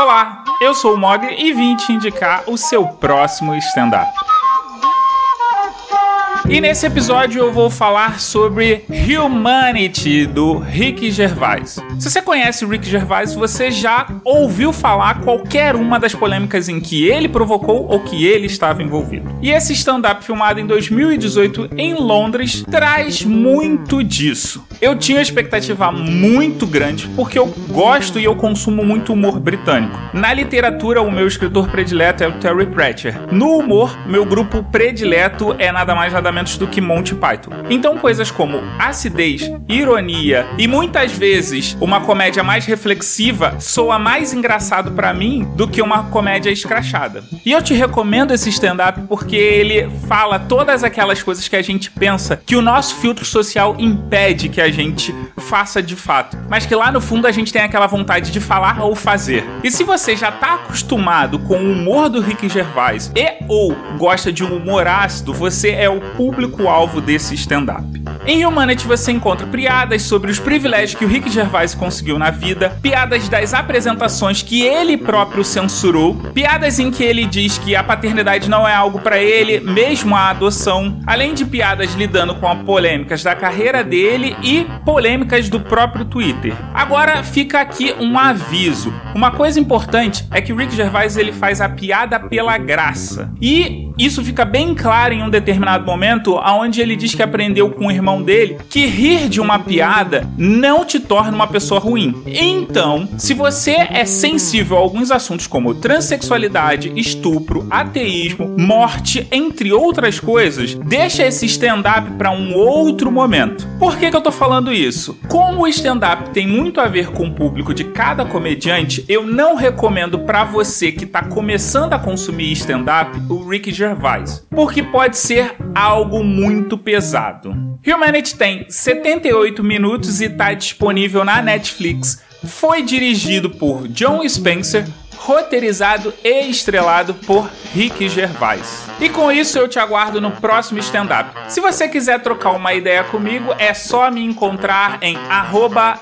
Olá, eu sou o Mogli e vim te indicar o seu próximo stand-up. E nesse episódio eu vou falar sobre Humanity do Rick Gervais. Se você conhece o Rick Gervais, você já ouviu falar qualquer uma das polêmicas em que ele provocou ou que ele estava envolvido. E esse stand-up filmado em 2018 em Londres traz muito disso. Eu tinha expectativa muito grande porque eu gosto e eu consumo muito humor britânico. Na literatura, o meu escritor predileto é o Terry Pratchett. No humor, meu grupo predileto é nada mais nada menos do que Monty Python. Então, coisas como acidez, ironia e muitas vezes uma comédia mais reflexiva soa mais engraçado para mim do que uma comédia escrachada. E eu te recomendo esse stand-up porque ele fala todas aquelas coisas que a gente pensa que o nosso filtro social impede que a gente faça de fato, mas que lá no fundo a gente tem aquela vontade de falar ou fazer. E se você já tá acostumado com o humor do Rick Gervais e ou gosta de um humor ácido, você é o público-alvo desse stand-up. Em Humanity você encontra piadas sobre os privilégios que o Rick Gervais conseguiu na vida, piadas das apresentações que ele próprio censurou, piadas em que ele diz que a paternidade não é algo para ele, mesmo a adoção, além de piadas lidando com as polêmicas da carreira dele e polêmicas do próprio Twitter. Agora fica aqui um aviso. Uma coisa importante é que o Rick Gervais ele faz a piada pela graça. E isso fica bem claro em um determinado momento, onde ele diz que aprendeu com o irmão dele que rir de uma piada não te torna uma pessoa ruim. Então, se você é sensível a alguns assuntos como transexualidade, estupro, ateísmo, morte, entre outras coisas, deixa esse stand-up para um outro momento. Por que, que eu tô falando isso? Como o stand-up tem muito a ver com o público de cada comediante, eu não recomendo para você que tá começando a consumir stand-up o Rick Gervais, porque pode ser algo muito pesado. Humanity tem 78 minutos e tá disponível na Netflix. Foi dirigido por John Spencer, roteirizado e estrelado por Rick Gervais. E com isso eu te aguardo no próximo stand-up. Se você quiser trocar uma ideia comigo, é só me encontrar em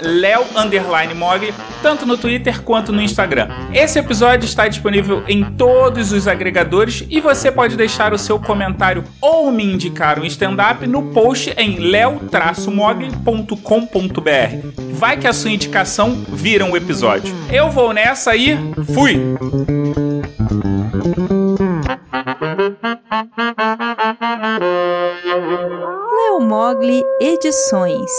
leo_mogli, tanto no Twitter quanto no Instagram. Esse episódio está disponível em todos os agregadores e você pode deixar o seu comentário ou me indicar um stand-up no post em leo-mogli.com.br. Vai que a sua indicação vira um episódio. Eu vou nessa e fui! Leo Mogli Edições